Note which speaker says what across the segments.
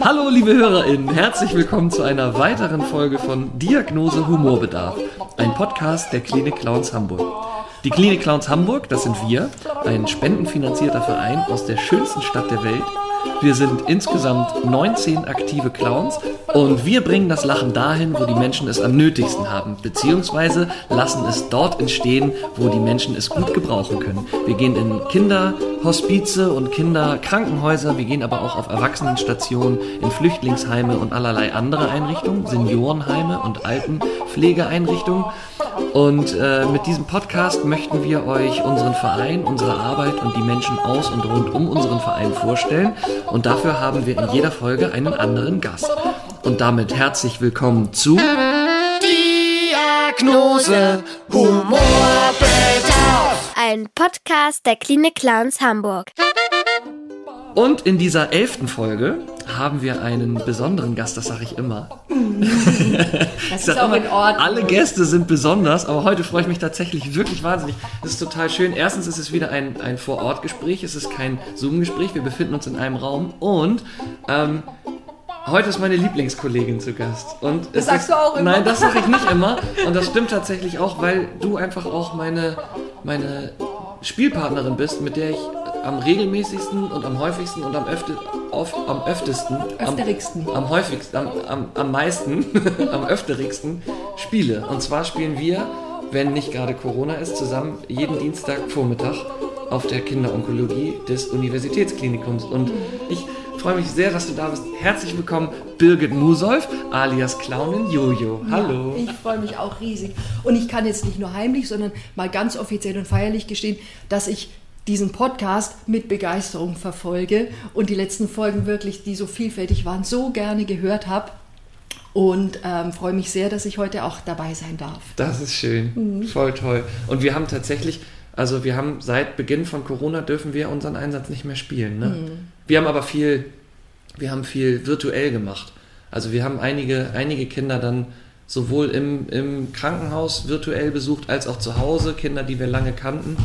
Speaker 1: Hallo liebe HörerInnen, herzlich willkommen zu einer weiteren Folge von Diagnose Humorbedarf, Podcast der Klinik Clowns Hamburg. Die Klinik Clowns Hamburg, das sind wir, ein spendenfinanzierter Verein aus der schönsten Stadt der Welt. Wir sind insgesamt 19 aktive Clowns und wir bringen das Lachen dahin, wo die Menschen es am nötigsten haben, beziehungsweise lassen es dort entstehen, wo die Menschen es gut gebrauchen können. Wir gehen in Kinderhospize und Kinderkrankenhäuser, wir gehen aber auch auf Erwachsenenstationen, in Flüchtlingsheime und allerlei andere Einrichtungen, Seniorenheime und Altenpflegeeinrichtungen. Und äh, mit diesem Podcast möchten wir euch unseren Verein, unsere Arbeit und die Menschen aus und rund um unseren Verein vorstellen. Und dafür haben wir in jeder Folge einen anderen Gast. Und damit herzlich willkommen zu
Speaker 2: Diagnose Humorbedarf.
Speaker 3: Ein Podcast der Klinik Clowns Hamburg.
Speaker 1: Und in dieser elften Folge haben wir einen besonderen Gast, das sage ich immer.
Speaker 4: Das
Speaker 1: Ich
Speaker 4: ist auch
Speaker 1: immer,
Speaker 4: in Ordnung.
Speaker 1: Alle Gäste sind besonders, aber heute freue ich mich tatsächlich wirklich wahnsinnig. Das ist total schön. Erstens ist es wieder ein, ein Vor-Ort-Gespräch, es ist kein Zoom-Gespräch, wir befinden uns in einem Raum und ähm, heute ist meine Lieblingskollegin zu Gast. Und es
Speaker 4: sagst
Speaker 1: ist,
Speaker 4: du auch immer.
Speaker 1: Nein, das sage ich nicht immer und das stimmt tatsächlich auch, weil du einfach auch meine, meine Spielpartnerin bist, mit der ich am regelmäßigsten und am häufigsten und am, öfte, auf, am öftesten,
Speaker 4: Öfterigsten.
Speaker 1: am, am häufigsten, am, am, am meisten, am öfterigsten spiele. Und zwar spielen wir, wenn nicht gerade Corona ist, zusammen jeden Dienstagvormittag auf der Kinderonkologie des Universitätsklinikums. Und ich freue mich sehr, dass du da bist. Herzlich willkommen, Birgit Musolf, alias Clownin Jojo. Hallo.
Speaker 4: Ich freue mich auch riesig. Und ich kann jetzt nicht nur heimlich, sondern mal ganz offiziell und feierlich gestehen, dass ich diesen Podcast mit Begeisterung verfolge und die letzten Folgen wirklich, die so vielfältig waren, so gerne gehört habe. Und ähm, freue mich sehr, dass ich heute auch dabei sein darf.
Speaker 1: Das ist schön.
Speaker 4: Mhm.
Speaker 1: Voll toll. Und wir haben tatsächlich, also wir haben seit Beginn von Corona dürfen wir unseren Einsatz nicht mehr spielen. Ne?
Speaker 4: Mhm.
Speaker 1: Wir haben aber viel, wir haben viel virtuell gemacht. Also wir haben einige, einige Kinder dann sowohl im, im Krankenhaus virtuell besucht als auch zu Hause, Kinder, die wir lange kannten.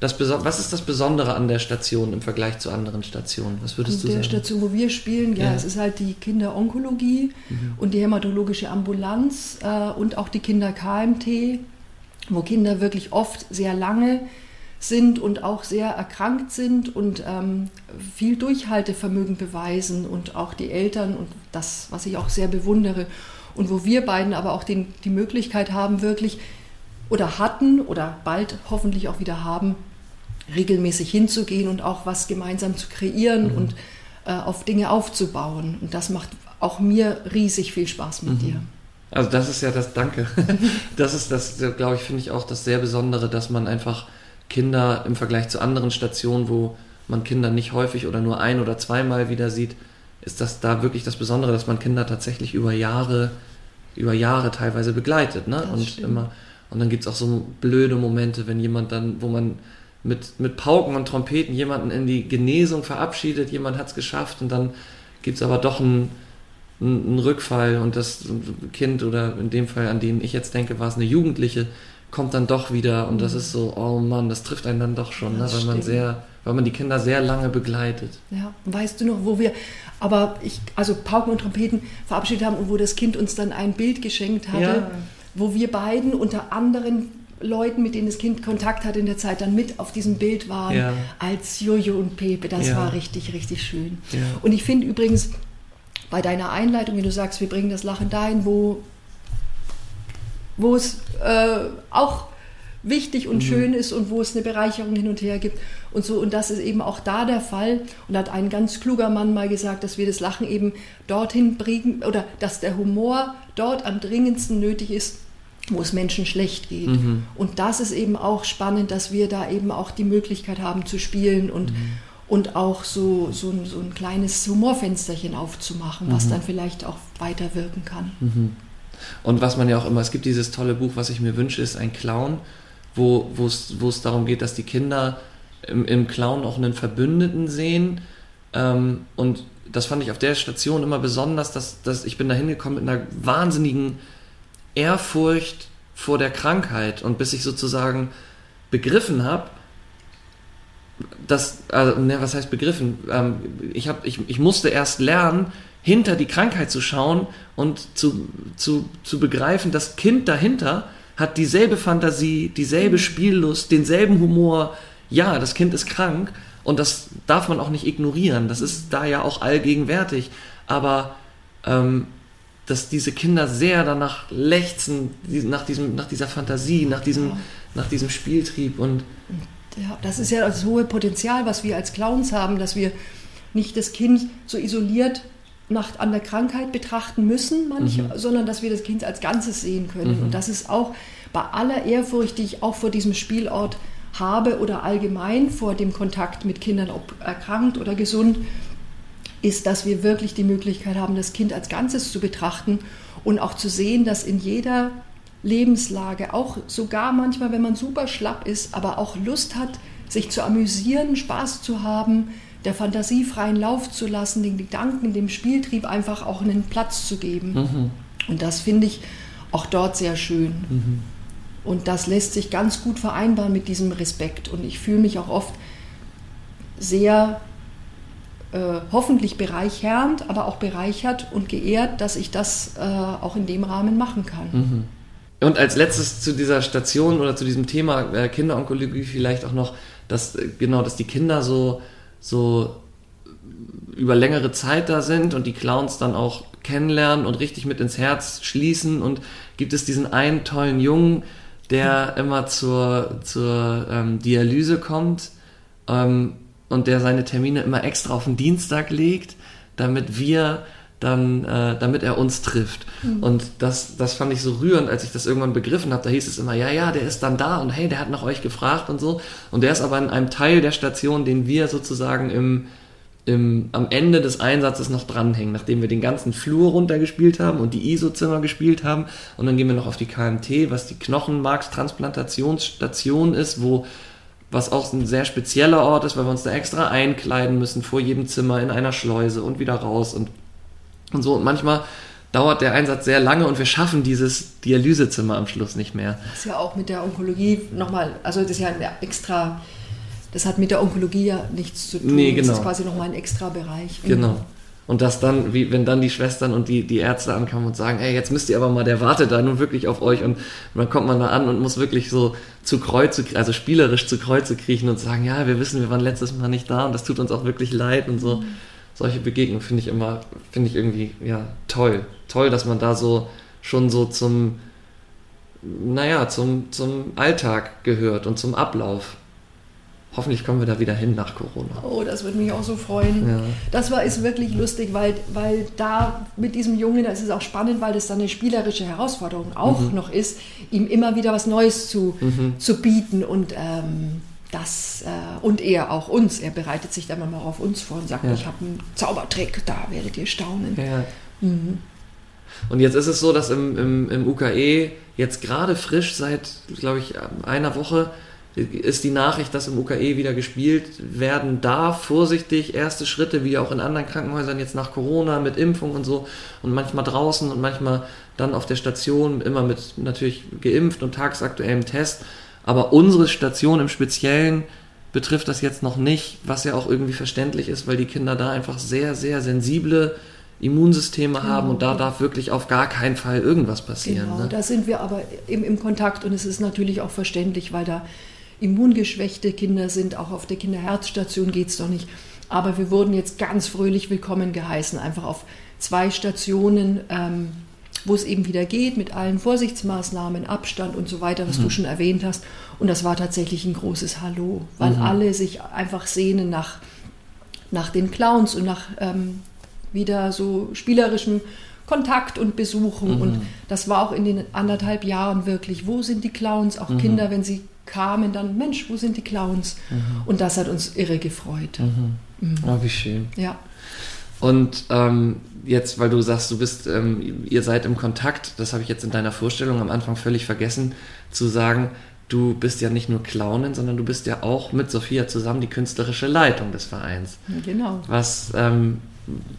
Speaker 1: Das, was ist das Besondere an der Station im Vergleich zu anderen Stationen? Was würdest du
Speaker 4: In der
Speaker 1: sagen?
Speaker 4: Station, wo wir spielen, ja,
Speaker 1: Ja. Mhm.
Speaker 4: es ist halt die Kinderonkologie und die hämatologische Ambulanz äh, und auch die Kinder-KMT, wo Kinder wirklich oft sehr lange sind und auch sehr erkrankt sind und ähm, viel Durchhaltevermögen beweisen und auch die Eltern und das, was ich auch sehr bewundere. Und wo wir beiden aber auch den, die Möglichkeit haben, wirklich oder hatten oder bald hoffentlich auch wieder haben, regelmäßig hinzugehen und auch was gemeinsam zu kreieren
Speaker 1: Mhm.
Speaker 4: und äh, auf Dinge aufzubauen. Und das macht auch mir riesig viel Spaß mit dir.
Speaker 1: Also das ist ja das, danke. Das ist das, glaube ich, finde ich auch das sehr Besondere, dass man einfach Kinder im Vergleich zu anderen Stationen, wo man Kinder nicht häufig oder nur ein oder zweimal wieder sieht, ist das da wirklich das Besondere, dass man Kinder tatsächlich über Jahre, über Jahre teilweise begleitet, ne?
Speaker 4: Das
Speaker 1: und
Speaker 4: stimmt.
Speaker 1: immer, und dann gibt es auch so blöde Momente, wenn jemand dann, wo man mit, mit Pauken und Trompeten jemanden in die Genesung verabschiedet, jemand hat es geschafft und dann gibt es aber doch einen, einen einen Rückfall und das Kind oder in dem Fall, an den ich jetzt denke, war es eine Jugendliche, kommt dann doch wieder und das ist so, oh Mann, das trifft einen dann doch schon, ne,
Speaker 4: Mhm.
Speaker 1: Weil man sehr, weil man die Kinder sehr lange begleitet.
Speaker 4: Ja, weißt du noch, wo wir, aber ich, also Pauken und Trompeten verabschiedet haben und wo das Kind uns dann ein Bild geschenkt hatte,
Speaker 1: Ja.
Speaker 4: wo wir beiden unter anderen Leuten, mit denen das Kind Kontakt hatte in der Zeit, dann mit auf diesem Bild waren,
Speaker 1: Ja.
Speaker 4: als Jojo und Pepe. Das
Speaker 1: Ja.
Speaker 4: war richtig, richtig schön. Und ich finde übrigens, bei deiner Einleitung, wenn du sagst, wir bringen das Lachen dahin, wo, wo es äh, auch wichtig
Speaker 1: Mhm.
Speaker 4: und schön ist und wo es eine Bereicherung hin und her gibt und so. Und das ist eben auch da der Fall. Und da hat ein ganz kluger Mann mal gesagt, dass wir das Lachen eben dorthin bringen oder dass der Humor dort am dringendsten nötig ist, wo es Menschen schlecht geht. Und das ist eben auch spannend, dass wir da eben auch die Möglichkeit haben zu spielen und, und auch so, so, ein, so ein kleines Humorfensterchen aufzumachen, was dann vielleicht auch weiter wirken kann.
Speaker 1: Und was man ja auch immer, es gibt dieses tolle Buch, was ich mir wünsche, ist ein Clown, wo es darum geht, dass die Kinder im, im Clown auch einen Verbündeten sehen. Ähm, und das fand ich auf der Station immer besonders, dass, dass ich bin da hingekommen mit einer wahnsinnigen Ehrfurcht vor der Krankheit. Und bis ich sozusagen begriffen habe, dass, also, ne, was heißt begriffen? Ähm, ich, hab, ich, ich musste erst lernen, hinter die Krankheit zu schauen und zu, zu, zu begreifen, das Kind dahinter hat dieselbe Fantasie, dieselbe Spiellust, denselben Humor. Ja, das Kind ist krank und das darf man auch nicht ignorieren. Das ist da ja auch allgegenwärtig. Aber ähm, dass diese Kinder sehr danach lechzen, nach, diesem, nach dieser Fantasie, nach diesem, ja. nach diesem Spieltrieb und
Speaker 4: ja, das ist ja das hohe Potenzial, was wir als Clowns haben, dass wir nicht das Kind so isoliert nach, an der Krankheit betrachten müssen, manch, mhm. sondern dass wir das Kind als Ganzes sehen können. Mhm. Und das ist auch bei aller Ehrfurcht, die ich auch vor diesem Spielort habe oder allgemein vor dem Kontakt mit Kindern, ob erkrankt oder gesund, ist, dass wir wirklich die Möglichkeit haben, das Kind als Ganzes zu betrachten und auch zu sehen, dass in jeder Lebenslage, auch sogar manchmal, wenn man super schlapp ist, aber auch Lust hat, sich zu amüsieren, Spaß zu haben, der Fantasie freien Lauf zu lassen, den Gedanken, dem Spieltrieb einfach auch einen Platz zu geben. Mhm. Und das finde ich auch dort sehr schön. Mhm. Und das lässt sich ganz gut vereinbaren mit diesem Respekt. Und ich fühle mich auch oft sehr äh, hoffentlich bereichernd, aber auch bereichert und geehrt, dass ich das äh, auch in dem Rahmen machen kann.
Speaker 1: Mhm. Und als letztes zu dieser Station oder zu diesem Thema äh, Kinderonkologie vielleicht auch noch, dass äh, genau, dass die Kinder so, so über längere Zeit da sind und die Clowns dann auch kennenlernen und richtig mit ins Herz schließen. Und gibt es diesen einen tollen Jungen, der immer zur, zur ähm, Dialyse kommt ähm, und der seine Termine immer extra auf den Dienstag legt, damit wir dann, äh, damit er uns trifft. Mhm. Und das, das fand ich so rührend, als ich das irgendwann begriffen habe. Da hieß es immer, ja, ja, der ist dann da und hey, der hat nach euch gefragt und so. Und der ist aber in einem Teil der Station, den wir sozusagen im, im, am Ende des Einsatzes noch dranhängen, nachdem wir den ganzen Flur runtergespielt haben und die ISO-Zimmer gespielt haben. Und dann gehen wir noch auf die KMT, was die Knochenmarkstransplantationsstation ist, wo was auch ein sehr spezieller Ort ist, weil wir uns da extra einkleiden müssen vor jedem Zimmer in einer Schleuse und wieder raus und und so. Und manchmal dauert der Einsatz sehr lange und wir schaffen dieses Dialysezimmer am Schluss nicht mehr.
Speaker 4: Das ist ja auch mit der Onkologie nochmal, also das ist ja ein extra, das hat mit der Onkologie ja nichts zu tun.
Speaker 1: Nee, genau.
Speaker 4: Das ist quasi nochmal ein extra Bereich.
Speaker 1: Genau. Und das dann, wie, wenn dann die Schwestern und die, die Ärzte ankommen und sagen, hey, jetzt müsst ihr aber mal, der wartet da nun wirklich auf euch. Und dann kommt man da an und muss wirklich so zu Kreuze, also spielerisch zu Kreuze kriechen und sagen, ja, wir wissen, wir waren letztes Mal nicht da und das tut uns auch wirklich leid und so. Mhm solche Begegnungen finde ich immer, finde ich irgendwie, ja, toll. Toll, dass man da so schon so zum, naja, zum, zum Alltag gehört und zum Ablauf. Hoffentlich kommen wir da wieder hin nach Corona.
Speaker 4: Oh, das würde mich auch so freuen. Ja. Das war ist wirklich lustig, weil, weil da mit diesem Jungen, da ist es auch spannend, weil das dann eine spielerische Herausforderung auch mhm. noch ist, ihm immer wieder was Neues zu, mhm. zu bieten. Und ähm, das, äh, und er auch uns, er bereitet sich dann mal auf uns vor und sagt, ja. ich habe einen Zaubertrick, da werdet ihr staunen. Ja. Mhm.
Speaker 1: Und jetzt ist es so, dass im, im, im UKE jetzt gerade frisch seit, glaube ich, einer Woche ist die Nachricht, dass im UKE wieder gespielt werden darf. Vorsichtig, erste Schritte, wie auch in anderen Krankenhäusern jetzt nach Corona mit Impfung und so. Und manchmal draußen und manchmal dann auf der Station, immer mit natürlich geimpft und tagsaktuellem Test. Aber unsere Station im Speziellen betrifft das jetzt noch nicht, was ja auch irgendwie verständlich ist, weil die Kinder da einfach sehr, sehr sensible Immunsysteme genau. haben und da darf wirklich auf gar keinen Fall irgendwas passieren.
Speaker 4: Genau, ne? da sind wir aber im, im Kontakt und es ist natürlich auch verständlich, weil da immungeschwächte Kinder sind, auch auf der Kinderherzstation geht es doch nicht. Aber wir wurden jetzt ganz fröhlich willkommen geheißen, einfach auf zwei Stationen. Ähm, wo es eben wieder geht mit allen Vorsichtsmaßnahmen, Abstand und so weiter, was mhm. du schon erwähnt hast. Und das war tatsächlich ein großes Hallo, weil mhm. alle sich einfach sehnen nach, nach den Clowns und nach ähm, wieder so spielerischem Kontakt und Besuchen. Mhm. Und das war auch in den anderthalb Jahren wirklich, wo sind die Clowns? Auch mhm. Kinder, wenn sie kamen, dann, Mensch, wo sind die Clowns? Mhm. Und das hat uns irre gefreut.
Speaker 1: Mhm. Oh, wie schön.
Speaker 4: Ja.
Speaker 1: Und ähm, jetzt, weil du sagst, du bist, ähm, ihr seid im Kontakt, das habe ich jetzt in deiner Vorstellung am Anfang völlig vergessen zu sagen, du bist ja nicht nur Clownin, sondern du bist ja auch mit Sophia zusammen die künstlerische Leitung des Vereins.
Speaker 4: Genau.
Speaker 1: Was, ähm,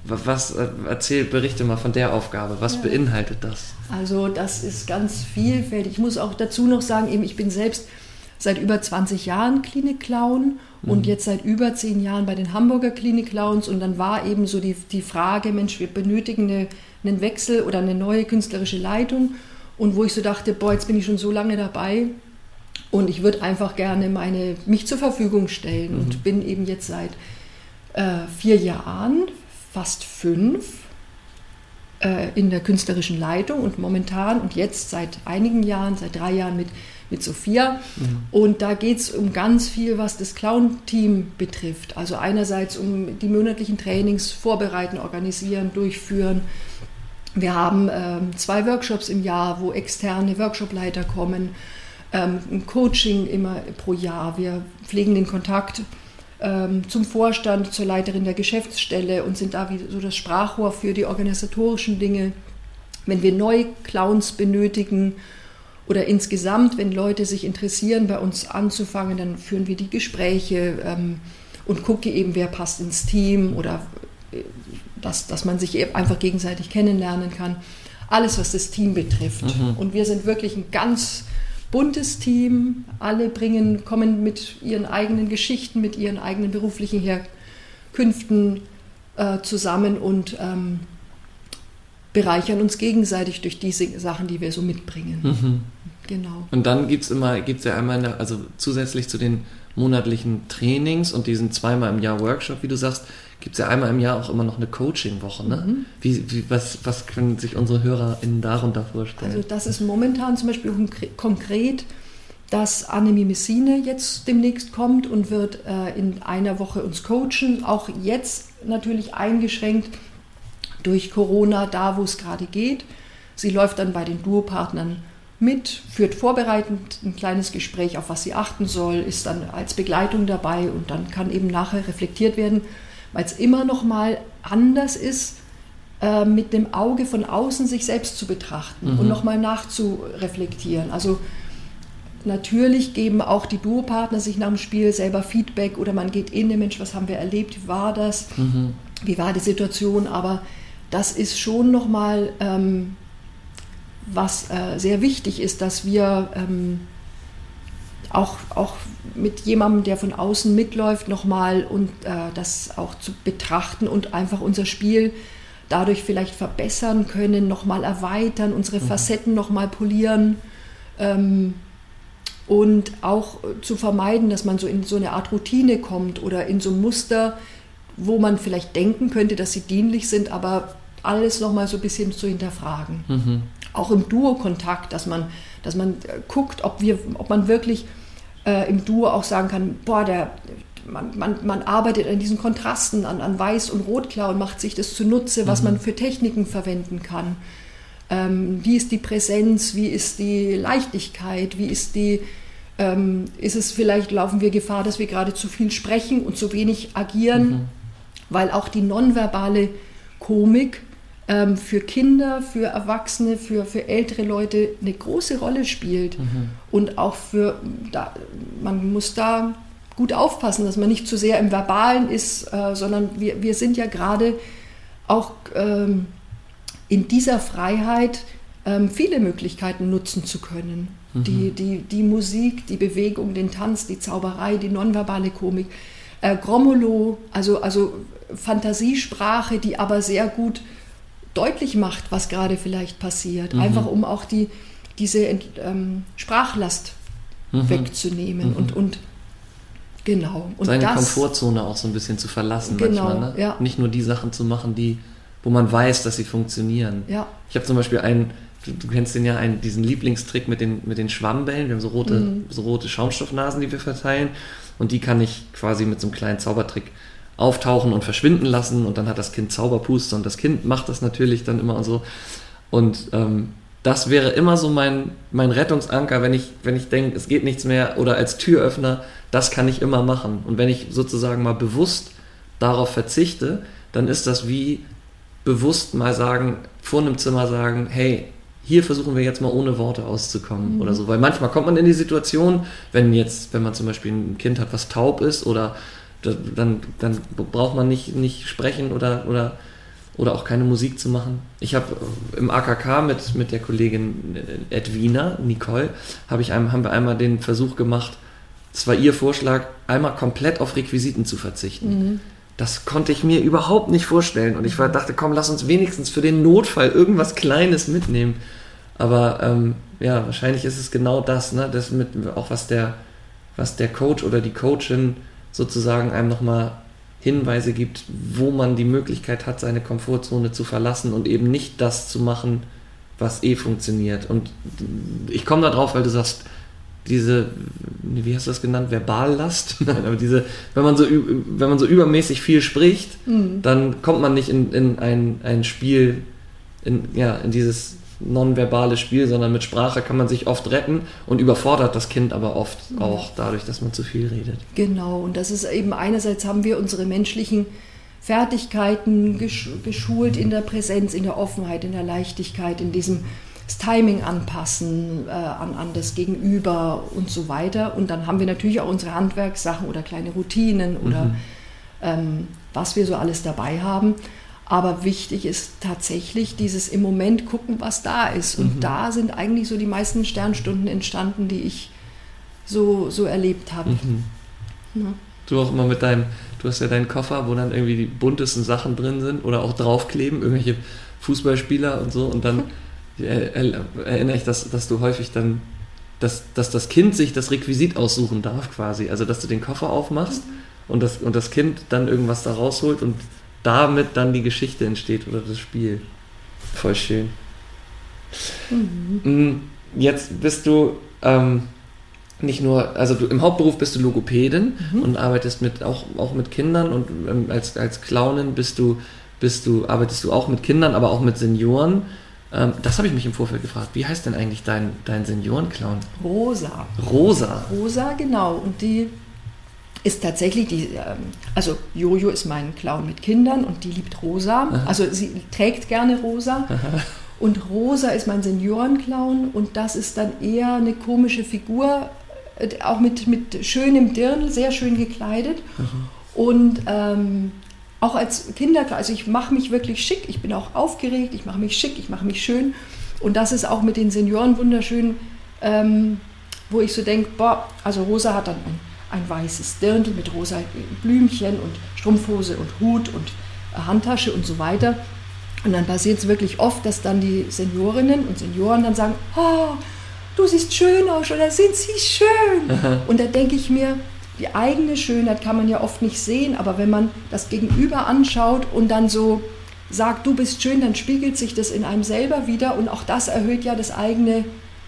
Speaker 1: was äh, erzähl, berichte mal von der Aufgabe. Was ja. beinhaltet das?
Speaker 4: Also das ist ganz vielfältig. Ich muss auch dazu noch sagen, eben ich bin selbst seit über 20 Jahren Klinik-Clown. Und jetzt seit über 10 Jahren bei den Hamburger Klinik-Clowns und dann war eben so die, die Frage, Mensch, wir benötigen eine, einen Wechsel oder eine neue künstlerische Leitung. Und wo ich so dachte, boah, jetzt bin ich schon so lange dabei, und ich würde einfach gerne meine, mich zur Verfügung stellen. Mhm. und bin eben jetzt seit äh, vier Jahren, fast fünf, äh, in der künstlerischen Leitung. Und momentan und jetzt seit einigen Jahren, seit drei Jahren mit, mit Sophia. Mhm. Und da geht es um ganz viel, was das Clown-Team betrifft. Also einerseits um die monatlichen Trainings vorbereiten, organisieren, durchführen. Wir haben ähm, zwei Workshops im Jahr, wo externe Workshopleiter kommen ähm, ein Coaching immer pro Jahr. Wir pflegen den Kontakt ähm, zum Vorstand, zur Leiterin der Geschäftsstelle und sind da wie so das Sprachrohr für die organisatorischen Dinge. Wenn wir neue Clowns benötigen oder insgesamt, wenn Leute sich interessieren, bei uns anzufangen, dann führen wir die Gespräche ähm, und gucke eben, wer passt ins Team oder äh, dass, dass man sich einfach gegenseitig kennenlernen kann. Alles, was das Team betrifft. Mhm. Und wir sind wirklich ein ganz buntes Team. Alle bringen, kommen mit ihren eigenen Geschichten, mit ihren eigenen beruflichen Herkünften äh, zusammen und ähm, bereichern uns gegenseitig durch diese Sachen, die wir so mitbringen. Mhm.
Speaker 1: Genau. Und dann gibt es immer, gibt es ja einmal, eine, also zusätzlich zu den monatlichen Trainings und diesen zweimal im Jahr Workshop, wie du sagst, gibt es ja einmal im Jahr auch immer noch eine Coaching-Woche. Ne? Mhm. Wie, wie, was, was können sich unsere HörerInnen darunter vorstellen?
Speaker 4: Also das ist momentan zum Beispiel konkret, dass Annemie Messine jetzt demnächst kommt und wird äh, in einer Woche uns coachen. Auch jetzt natürlich eingeschränkt durch Corona, da wo es gerade geht. Sie läuft dann bei den Duopartnern mit, führt vorbereitend ein kleines Gespräch, auf was sie achten soll, ist dann als Begleitung dabei und dann kann eben nachher reflektiert werden, weil es immer noch mal anders ist, äh, mit dem Auge von außen sich selbst zu betrachten mhm. und noch mal nachzureflektieren. Also natürlich geben auch die Duopartner sich nach dem Spiel selber Feedback oder man geht in den Mensch, was haben wir erlebt, wie war das, mhm. wie war die Situation, aber das ist schon noch mal ähm, was äh, sehr wichtig ist, dass wir ähm, auch, auch mit jemandem, der von außen mitläuft, nochmal und äh, das auch zu betrachten und einfach unser Spiel dadurch vielleicht verbessern können, nochmal erweitern, unsere mhm. Facetten nochmal polieren ähm, und auch zu vermeiden, dass man so in so eine Art Routine kommt oder in so Muster, wo man vielleicht denken könnte, dass sie dienlich sind, aber alles nochmal so ein bisschen zu hinterfragen. Mhm. Auch im Duo-Kontakt, dass man, dass man äh, guckt, ob, wir, ob man wirklich äh, im Duo auch sagen kann, boah, der, man, man, man arbeitet an diesen Kontrasten, an, an Weiß- und Rotklau und macht sich das zunutze, was mhm. man für Techniken verwenden kann. Ähm, wie ist die Präsenz, wie ist die Leichtigkeit, wie ist die, ähm, ist es vielleicht, laufen wir Gefahr, dass wir gerade zu viel sprechen und zu wenig agieren, mhm. Weil auch die nonverbale Komik ähm, für Kinder, für Erwachsene, für, für ältere Leute eine große Rolle spielt. Mhm. Und auch für, da, man muss da gut aufpassen, dass man nicht zu sehr im Verbalen ist, äh, sondern wir, wir sind ja gerade auch ähm, in dieser Freiheit ähm, viele Möglichkeiten nutzen zu können. Mhm. Die, die, die Musik, die Bewegung, den Tanz, die Zauberei, die nonverbale Komik. Äh, Grommolo, also, also Fantasiesprache, die aber sehr gut deutlich macht, was gerade vielleicht passiert. Mhm. Einfach um auch die, diese ähm, Sprachlast mhm. wegzunehmen mhm. und, und genau. Und
Speaker 1: Seine das, Komfortzone auch so ein bisschen zu verlassen
Speaker 4: genau,
Speaker 1: manchmal. Ne?
Speaker 4: Ja.
Speaker 1: Nicht nur die Sachen zu machen, die, wo man weiß, dass sie funktionieren.
Speaker 4: Ja.
Speaker 1: Ich habe zum Beispiel einen, du, du, kennst den ja, einen, diesen Lieblingstrick mit den, mit den Schwammbällen. Wir haben so rote, mhm. so rote Schaumstoffnasen, die wir verteilen. Und die kann ich quasi mit so einem kleinen Zaubertrick auftauchen und verschwinden lassen und dann hat das Kind Zauberpuste und das Kind macht das natürlich dann immer und so. Und ähm, das wäre immer so mein, mein Rettungsanker, wenn ich, wenn ich denke, es geht nichts mehr oder als Türöffner, das kann ich immer machen. Und wenn ich sozusagen mal bewusst darauf verzichte, dann ist das wie bewusst mal sagen, vor einem Zimmer sagen, hey, hier versuchen wir jetzt mal ohne Worte auszukommen mhm. oder so. Weil manchmal kommt man in die Situation, wenn jetzt, wenn man zum Beispiel ein Kind hat, was taub ist oder dann, dann braucht man nicht, nicht sprechen oder, oder, oder auch keine Musik zu machen. Ich habe im AKK mit, mit der Kollegin Edwina, Nicole, hab ich einem, haben wir einmal den Versuch gemacht, es war ihr Vorschlag, einmal komplett auf Requisiten zu verzichten. Mhm. Das konnte ich mir überhaupt nicht vorstellen. Und ich dachte, komm, lass uns wenigstens für den Notfall irgendwas Kleines mitnehmen. Aber ähm, ja, wahrscheinlich ist es genau das, ne? Das mit auch was der, was der Coach oder die Coachin sozusagen einem nochmal Hinweise gibt, wo man die Möglichkeit hat, seine Komfortzone zu verlassen und eben nicht das zu machen, was eh funktioniert. Und ich komme da drauf, weil du sagst, diese, wie hast du das genannt, Verballast? Nein, aber diese, wenn man so, wenn man so übermäßig viel spricht, mhm. dann kommt man nicht in, in ein, ein Spiel, in, ja, in dieses nonverbales Spiel, sondern mit Sprache kann man sich oft retten und überfordert das Kind aber oft auch dadurch, dass man zu viel redet.
Speaker 4: Genau, und das ist eben einerseits haben wir unsere menschlichen Fertigkeiten geschult in der Präsenz, in der Offenheit, in der Leichtigkeit, in diesem das Timing anpassen äh, an, an das Gegenüber und so weiter. Und dann haben wir natürlich auch unsere Handwerkssachen oder kleine Routinen oder mhm. ähm, was wir so alles dabei haben. Aber wichtig ist tatsächlich dieses im Moment gucken, was da ist. Und mhm. da sind eigentlich so die meisten Sternstunden entstanden, die ich so, so erlebt habe. Mhm.
Speaker 1: Ja. Du auch immer mit deinem, du hast ja deinen Koffer, wo dann irgendwie die buntesten Sachen drin sind oder auch draufkleben, irgendwelche Fußballspieler und so. Und dann erinnere ich, dass, dass du häufig dann, dass, dass das Kind sich das Requisit aussuchen darf quasi. Also dass du den Koffer aufmachst mhm. und, das, und das Kind dann irgendwas da rausholt und damit dann die Geschichte entsteht oder das Spiel. Voll schön. Mhm. Mm, jetzt bist du ähm, nicht nur, also du, im Hauptberuf bist du Logopädin mhm. und arbeitest mit, auch, auch mit Kindern und ähm, als, als Clownin bist du, bist du, arbeitest du auch mit Kindern, aber auch mit Senioren. Ähm, das habe ich mich im Vorfeld gefragt. Wie heißt denn eigentlich dein, dein Seniorenclown?
Speaker 4: Rosa.
Speaker 1: Rosa.
Speaker 4: Rosa, genau. Und die ist tatsächlich die, ähm, also Jojo ist mein Clown mit Kindern und die liebt rosa. Aha. Also sie trägt gerne rosa. Aha. Und rosa ist mein Seniorenclown und das ist dann eher eine komische Figur, äh, auch mit, mit schönem Dirndl, sehr schön gekleidet. Aha. Und ähm, auch als Kinderclown, also ich mache mich wirklich schick, ich bin auch aufgeregt, ich mache mich schick, ich mache mich schön. Und das ist auch mit den Senioren wunderschön, ähm, wo ich so denke, boah, also Rosa hat dann ein ein weißes Dirndl mit rosa Blümchen und Strumpfhose und Hut und Handtasche und so weiter. Und dann passiert es wirklich oft, dass dann die Seniorinnen und Senioren dann sagen, oh, du siehst schön aus oder sind sie schön. Aha. Und da denke ich mir, die eigene Schönheit kann man ja oft nicht sehen, aber wenn man das Gegenüber anschaut und dann so sagt, du bist schön, dann spiegelt sich das in einem selber wieder und auch das erhöht ja das eigene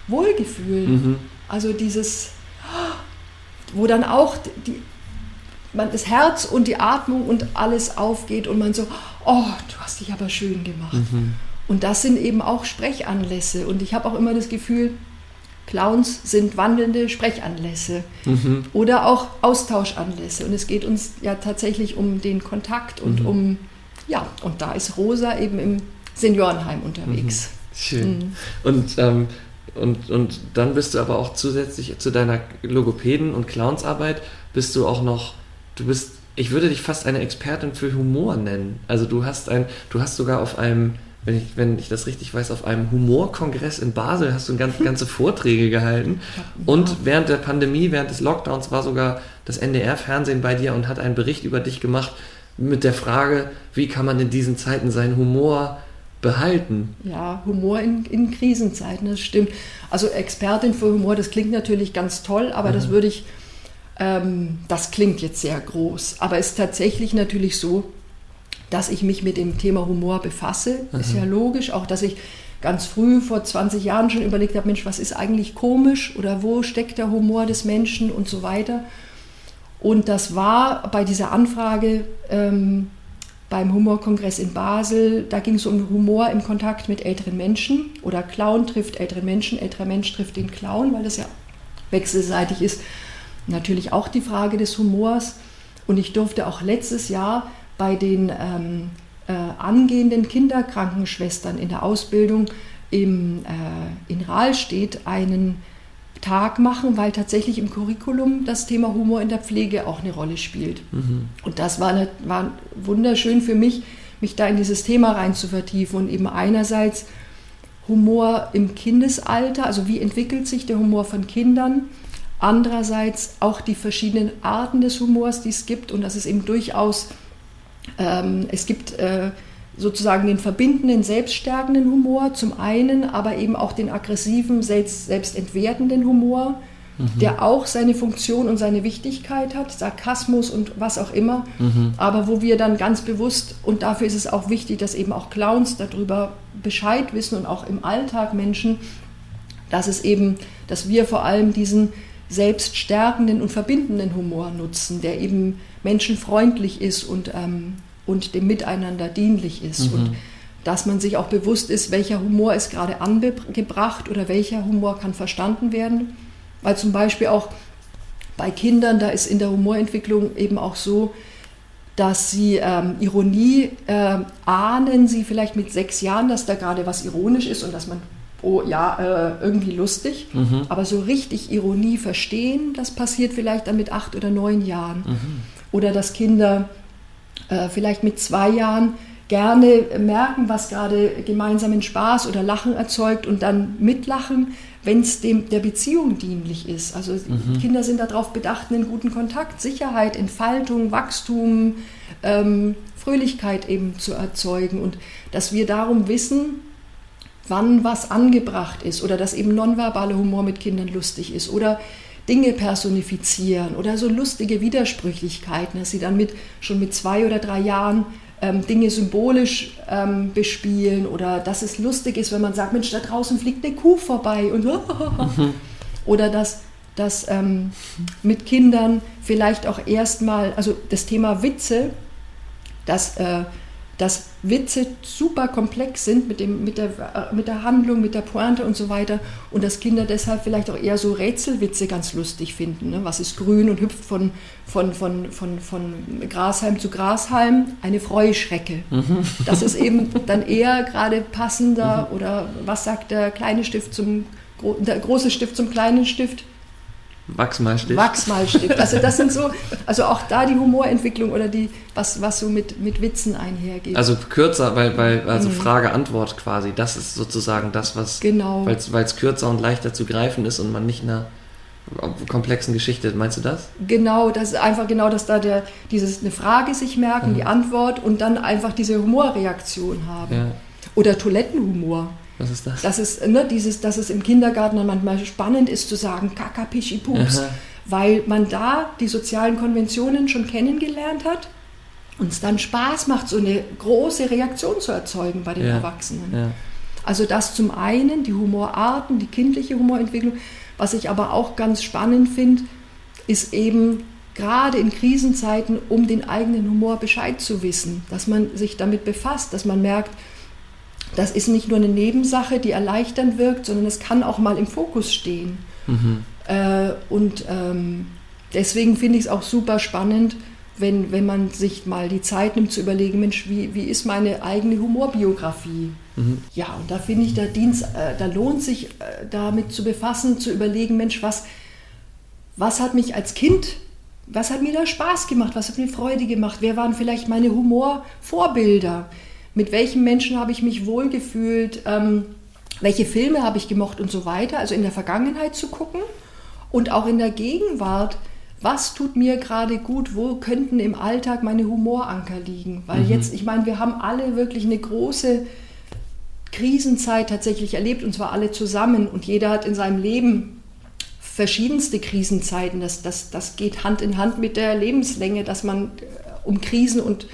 Speaker 4: Wohlgefühl. Mhm. Also dieses, wo dann auch die, man, das Herz und die Atmung und alles aufgeht und man so, oh, du hast dich aber schön gemacht. Mhm. Und das sind eben auch Sprechanlässe. Und ich habe auch immer das Gefühl, Clowns sind wandelnde Sprechanlässe mhm. oder auch Austauschanlässe. Und es geht uns ja tatsächlich um den Kontakt und mhm. um, ja, und da ist Rosa eben im Seniorenheim unterwegs.
Speaker 1: Mhm. Schön. Mhm. Und ähm, und, und dann bist du aber auch zusätzlich zu deiner Logopäden- und Clownsarbeit, bist du auch noch, du bist, ich würde dich fast eine Expertin für Humor nennen. Also du hast ein, du hast sogar auf einem, wenn ich, wenn ich das richtig weiß, auf einem Humorkongress in Basel hast du ganz, ganze Vorträge gehalten. Und während der Pandemie, während des Lockdowns war sogar das NDR-Fernsehen bei dir und hat einen Bericht über dich gemacht mit der Frage, wie kann man in diesen Zeiten seinen Humor behalten.
Speaker 4: Ja, Humor in, in Krisenzeiten, das stimmt. Also Expertin für Humor, das klingt natürlich ganz toll, aber Aha. das würde ich, ähm, das klingt jetzt sehr groß. Aber es ist tatsächlich natürlich so, dass ich mich mit dem Thema Humor befasse. Aha. Ist ja logisch, auch dass ich ganz früh, vor 20 Jahren schon überlegt habe, Mensch, was ist eigentlich komisch oder wo steckt der Humor des Menschen und so weiter. Und das war bei dieser Anfrage ähm, beim Humorkongress in Basel. Da ging es um Humor im Kontakt mit älteren Menschen oder Clown trifft ältere Menschen, älterer Mensch trifft den Clown, weil das ja wechselseitig ist. Natürlich auch die Frage des Humors. Und ich durfte auch letztes Jahr bei den ähm, äh, angehenden Kinderkrankenschwestern in der Ausbildung im, äh, in Rahlstedt einen Tag machen, weil tatsächlich im Curriculum das Thema Humor in der Pflege auch eine Rolle spielt. Mhm. Und das war, eine, war wunderschön für mich, mich da in dieses Thema rein zu vertiefen und eben einerseits Humor im Kindesalter, also wie entwickelt sich der Humor von Kindern, andererseits auch die verschiedenen Arten des Humors, die es gibt und dass es eben durchaus, ähm, es gibt äh, sozusagen den verbindenden, selbststärkenden Humor zum einen, aber eben auch den aggressiven, selbst, selbstentwertenden Humor, mhm. der auch seine Funktion und seine Wichtigkeit hat, Sarkasmus und was auch immer, mhm. aber wo wir dann ganz bewusst, und dafür ist es auch wichtig, dass eben auch Clowns darüber Bescheid wissen und auch im Alltag Menschen, dass es eben, dass wir vor allem diesen selbststärkenden und verbindenden Humor nutzen, der eben menschenfreundlich ist und ähm, und dem Miteinander dienlich ist. Mhm. Und dass man sich auch bewusst ist, welcher Humor ist gerade angebracht oder welcher Humor kann verstanden werden. Weil zum Beispiel auch bei Kindern, da ist in der Humorentwicklung eben auch so, dass sie ähm, Ironie äh, ahnen, sie vielleicht mit sechs Jahren, dass da gerade was ironisch ist und dass man, oh ja, äh, irgendwie lustig, mhm. aber so richtig Ironie verstehen, das passiert vielleicht dann mit acht oder neun Jahren. Mhm. Oder dass Kinder äh, vielleicht mit zwei Jahren gerne merken, was gerade gemeinsamen Spaß oder Lachen erzeugt und dann mitlachen, wenn es der Beziehung dienlich ist. Also mhm. Kinder sind darauf bedacht, einen guten Kontakt, Sicherheit, Entfaltung, Wachstum, ähm, Fröhlichkeit eben zu erzeugen und dass wir darum wissen, wann was angebracht ist oder dass eben nonverbaler Humor mit Kindern lustig ist oder Dinge personifizieren oder so lustige Widersprüchlichkeiten, dass sie dann mit, schon mit zwei oder drei Jahren ähm, Dinge symbolisch ähm, bespielen oder dass es lustig ist, wenn man sagt, Mensch, da draußen fliegt eine Kuh vorbei und oder dass, dass ähm, mit Kindern vielleicht auch erstmal, also das Thema Witze, dass äh, dass Witze super komplex sind mit, dem, mit, der, mit der Handlung, mit der Pointe und so weiter und dass Kinder deshalb vielleicht auch eher so Rätselwitze ganz lustig finden. Ne? Was ist grün und hüpft von, von, von, von, von Grashalm zu Grashalm? Eine Freuschrecke. Mhm. Das ist eben dann eher gerade passender mhm. oder was sagt der kleine Stift zum, der große Stift zum kleinen Stift?
Speaker 1: Wachsmalstift.
Speaker 4: Wachsmalstift. Also das sind so, also auch da die Humorentwicklung oder die, was, was so mit, mit Witzen einhergeht.
Speaker 1: Also kürzer, weil, weil also mhm. Frage-Antwort quasi, das ist sozusagen das, was,
Speaker 4: genau.
Speaker 1: weil es kürzer und leichter zu greifen ist und man nicht einer komplexen Geschichte, meinst du das?
Speaker 4: Genau, das ist einfach genau, dass da der, dieses eine Frage sich merken, mhm. die Antwort und dann einfach diese Humorreaktion haben. Ja. Oder Toilettenhumor.
Speaker 1: Was ist das?
Speaker 4: Das ist, ne, dieses, dass es im Kindergarten dann manchmal spannend ist zu sagen, Kaka, Pischi, Pups, Aha. weil man da die sozialen Konventionen schon kennengelernt hat und es dann Spaß macht, so eine große Reaktion zu erzeugen bei den ja. Erwachsenen. Ja. Also das zum einen, die Humorarten, die kindliche Humorentwicklung. Was ich aber auch ganz spannend finde, ist eben gerade in Krisenzeiten, um den eigenen Humor Bescheid zu wissen, dass man sich damit befasst, dass man merkt, das ist nicht nur eine Nebensache, die erleichternd wirkt, sondern es kann auch mal im Fokus stehen. Mhm. Äh, und ähm, deswegen finde ich es auch super spannend, wenn, wenn man sich mal die Zeit nimmt zu überlegen, Mensch, wie, wie ist meine eigene Humorbiografie? Mhm. Ja, und da finde ich, der Dienst, äh, da lohnt sich äh, damit zu befassen, zu überlegen, Mensch, was, was hat mich als Kind, was hat mir da Spaß gemacht, was hat mir Freude gemacht, wer waren vielleicht meine Humorvorbilder? Mit welchen Menschen habe ich mich wohlgefühlt, ähm, welche Filme habe ich gemocht und so weiter. Also in der Vergangenheit zu gucken und auch in der Gegenwart, was tut mir gerade gut, wo könnten im Alltag meine Humoranker liegen. Weil mhm. jetzt, ich meine, wir haben alle wirklich eine große Krisenzeit tatsächlich erlebt und zwar alle zusammen und jeder hat in seinem Leben verschiedenste Krisenzeiten. Das, das, das geht Hand in Hand mit der Lebenslänge, dass man äh, um Krisen und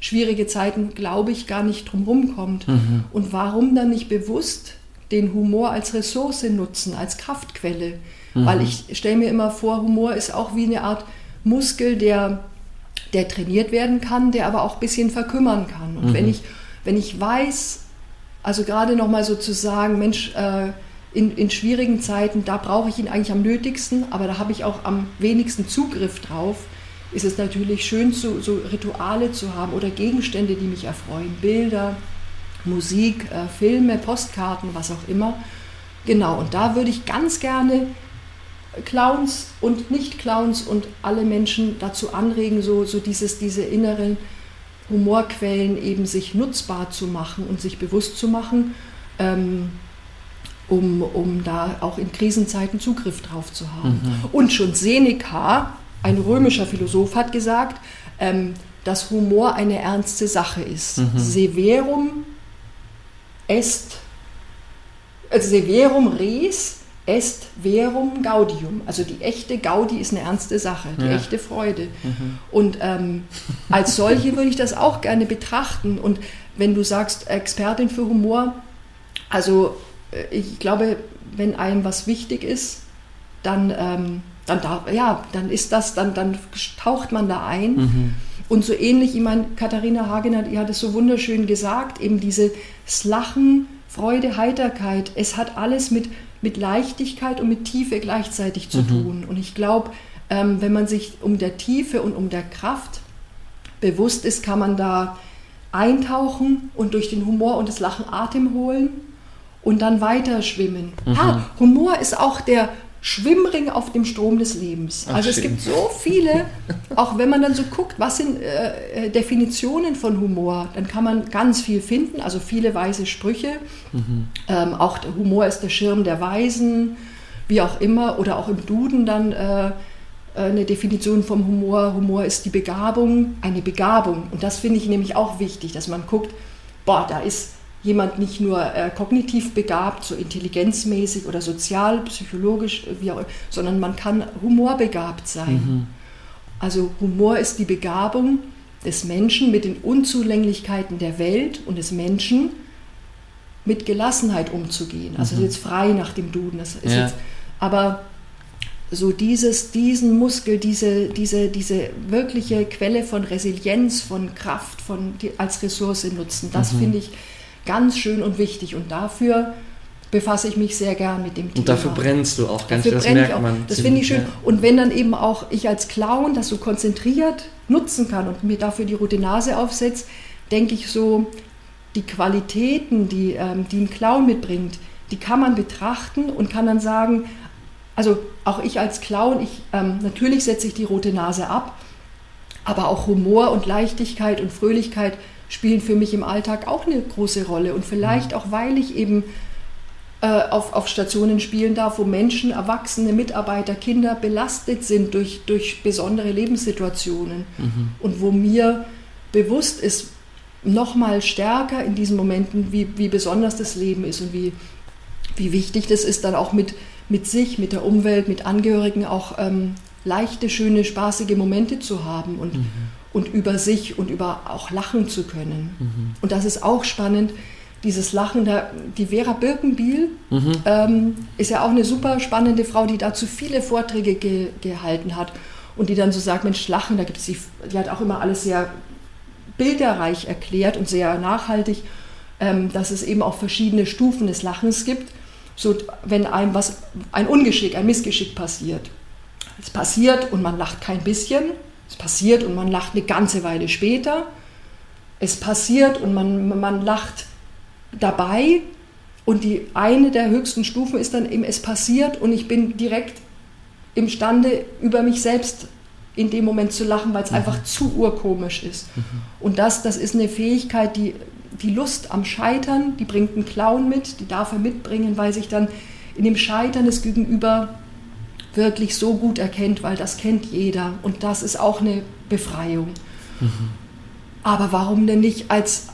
Speaker 4: schwierige Zeiten, glaube ich, gar nicht drumherum kommt. Mhm. Und warum dann nicht bewusst den Humor als Ressource nutzen, als Kraftquelle? Mhm. Weil ich stelle mir immer vor, Humor ist auch wie eine Art Muskel, der, der trainiert werden kann, der aber auch ein bisschen verkümmern kann. Und mhm. wenn, ich, wenn ich weiß, also gerade nochmal so zu sagen, Mensch, äh, in, in schwierigen Zeiten, da brauche ich ihn eigentlich am nötigsten, aber da habe ich auch am wenigsten Zugriff drauf, ist es natürlich schön, so, so Rituale zu haben oder Gegenstände, die mich erfreuen. Bilder, Musik, äh, Filme, Postkarten, was auch immer. Genau, und da würde ich ganz gerne Clowns und Nicht-Clowns und alle Menschen dazu anregen, so, so dieses, diese inneren Humorquellen eben sich nutzbar zu machen und sich bewusst zu machen, ähm, um, um da auch in Krisenzeiten Zugriff drauf zu haben. Mhm. Und schon Seneca, ein römischer Philosoph, hat gesagt, ähm, dass Humor eine ernste Sache ist. Mhm. Severum est, also severum res est verum gaudium. Also die echte Gaudi ist eine ernste Sache, die ja. echte Freude. Mhm. Und ähm, als solche würde ich das auch gerne betrachten. Und wenn du sagst, Expertin für Humor, also äh, ich glaube, wenn einem was wichtig ist, dann, ähm, dann, da, ja, dann ist das, dann, dann taucht man da ein. Mhm. Und so ähnlich, ich meine, Katharina Hagen die hat es so wunderschön gesagt, eben dieses Lachen, Freude, Heiterkeit, es hat alles mit mit Leichtigkeit und mit Tiefe gleichzeitig zu mhm. tun. Und ich glaube, ähm, wenn man sich um der Tiefe und um der Kraft bewusst ist, kann man da eintauchen und durch den Humor und das Lachen Atem holen und dann weiter schwimmen. Mhm. Ha, Humor ist auch der Schwimmring auf dem Strom des Lebens. Ach, also es gibt so viele, auch wenn man dann so guckt, was sind äh, äh, Definitionen von Humor, dann kann man ganz viel finden, also viele weise Sprüche. Mhm. Ähm, auch der Humor ist der Schirm der Weisen, wie auch immer, oder auch im Duden dann äh, äh eine Definition vom Humor. Humor ist die Begabung, eine Begabung. Und das finde ich nämlich auch wichtig, dass man guckt, boah, da ist jemand nicht nur äh, kognitiv begabt, so intelligenzmäßig oder sozial, psychologisch, wie auch, sondern man kann humorbegabt sein. Mhm. Also Humor ist die Begabung des Menschen mit den Unzulänglichkeiten der Welt und des Menschen mit Gelassenheit umzugehen. Also mhm. jetzt frei nach dem Duden. Das ist ja. jetzt, aber so dieses, diesen Muskel, diese, diese, diese wirkliche Quelle von Resilienz, von Kraft, von als Ressource nutzen, das mhm. finde ich ganz schön und wichtig. Und dafür befasse ich mich sehr gern mit dem Thema.
Speaker 1: Und dafür brennst du auch ganz schön, das merkt
Speaker 4: auch. man. Das finde ich schön. Ja. Und wenn dann eben auch ich als Clown das so konzentriert nutzen kann und mir dafür die rote Nase aufsetzt, denke ich so, die Qualitäten, die, ähm, die ein Clown mitbringt, die kann man betrachten und kann dann sagen, also auch ich als Clown, ich, ähm, natürlich setze ich die rote Nase ab, aber auch Humor und Leichtigkeit und Fröhlichkeit spielen für mich im Alltag auch eine große Rolle. Und vielleicht mhm. auch, weil ich eben äh, auf, auf Stationen spielen darf, wo Menschen, Erwachsene, Mitarbeiter, Kinder belastet sind durch, durch besondere Lebenssituationen. Mhm. Und wo mir bewusst ist, noch mal stärker in diesen Momenten, wie, wie besonders das Leben ist und wie, wie wichtig das ist, dann auch mit, mit sich, mit der Umwelt, mit Angehörigen auch ähm, leichte, schöne, spaßige Momente zu haben. Und, mhm und über sich und über auch lachen zu können. Mhm. Und das ist auch spannend, dieses Lachen. Da, die Vera Birkenbiel mhm. ähm, ist ja auch eine super spannende Frau, die dazu viele Vorträge ge gehalten hat und die dann so sagt, Mensch, Lachen, da gibt es die, die hat auch immer alles sehr bilderreich erklärt und sehr nachhaltig, ähm, dass es eben auch verschiedene Stufen des Lachens gibt. So, wenn einem was, ein Ungeschick, ein Missgeschick passiert. Es passiert und man lacht kein bisschen, es passiert und man lacht eine ganze Weile später. Es passiert und man, man lacht dabei. Und die eine der höchsten Stufen ist dann eben, es passiert und ich bin direkt imstande, über mich selbst in dem Moment zu lachen, weil es mhm. einfach zu urkomisch ist. Mhm. Und das, das ist eine Fähigkeit, die, die Lust am Scheitern, die bringt einen Clown mit, die darf er mitbringen, weil sich dann in dem Scheitern des Gegenüber wirklich so gut erkennt, weil das kennt jeder und das ist auch eine Befreiung. Mhm. Aber warum denn nicht als,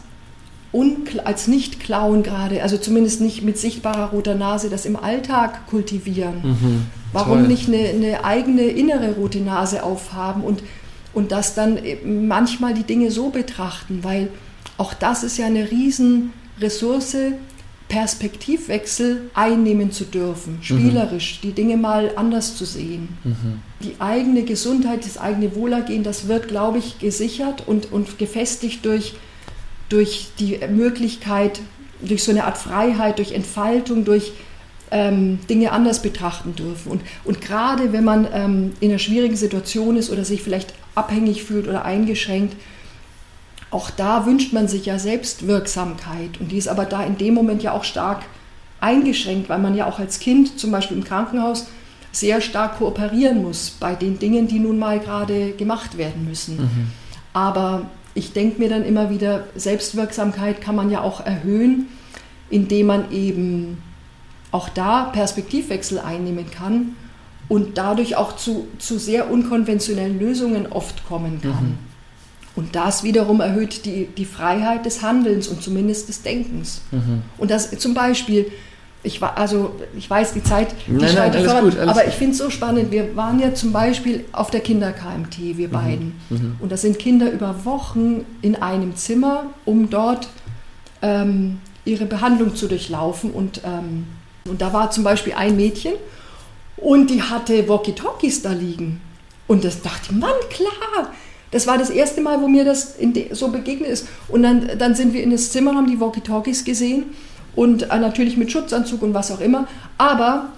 Speaker 4: als Nicht-Clown gerade, also zumindest nicht mit sichtbarer roter Nase, das im Alltag kultivieren? Mhm. Warum Toll. nicht eine, eine, eigene innere rote Nase aufhaben und, und das dann manchmal die Dinge so betrachten, weil auch das ist ja eine Riesenressource, Perspektivwechsel einnehmen zu dürfen, spielerisch mhm. die Dinge mal anders zu sehen. Mhm. Die eigene Gesundheit, das eigene Wohlergehen, das wird, glaube ich, gesichert und, und gefestigt durch, durch die Möglichkeit, durch so eine Art Freiheit, durch Entfaltung, durch ähm, Dinge anders betrachten dürfen. Und, und gerade wenn man ähm, in einer schwierigen Situation ist oder sich vielleicht abhängig fühlt oder eingeschränkt. Auch da wünscht man sich ja Selbstwirksamkeit und die ist aber da in dem Moment ja auch stark eingeschränkt, weil man ja auch als Kind zum Beispiel im Krankenhaus sehr stark kooperieren muss bei den Dingen, die nun mal gerade gemacht werden müssen. Mhm. Aber ich denke mir dann immer wieder, Selbstwirksamkeit kann man ja auch erhöhen, indem man eben auch da Perspektivwechsel einnehmen kann und dadurch auch zu, zu sehr unkonventionellen Lösungen oft kommen kann. Mhm. Und das wiederum erhöht die, die Freiheit des Handelns und zumindest des Denkens. Mhm. Und das zum Beispiel, ich war, also ich weiß, die Zeit, die
Speaker 1: nein, nein, alles voran, gut,
Speaker 4: alles aber ich finde es so spannend. Wir waren ja zum Beispiel auf der Kinder-KMT, wir mhm. beiden. Mhm. Und da sind Kinder über Wochen in einem Zimmer, um dort ähm, ihre Behandlung zu durchlaufen. Und, ähm, und da war zum Beispiel ein Mädchen und die hatte Walkie-Talkies da liegen. Und das dachte ich, Mann, klar. Das war das erste Mal, wo mir das so begegnet ist. Und dann, dann sind wir in das Zimmer, haben die Walkie-Talkies gesehen und äh, natürlich mit Schutzanzug und was auch immer. Aber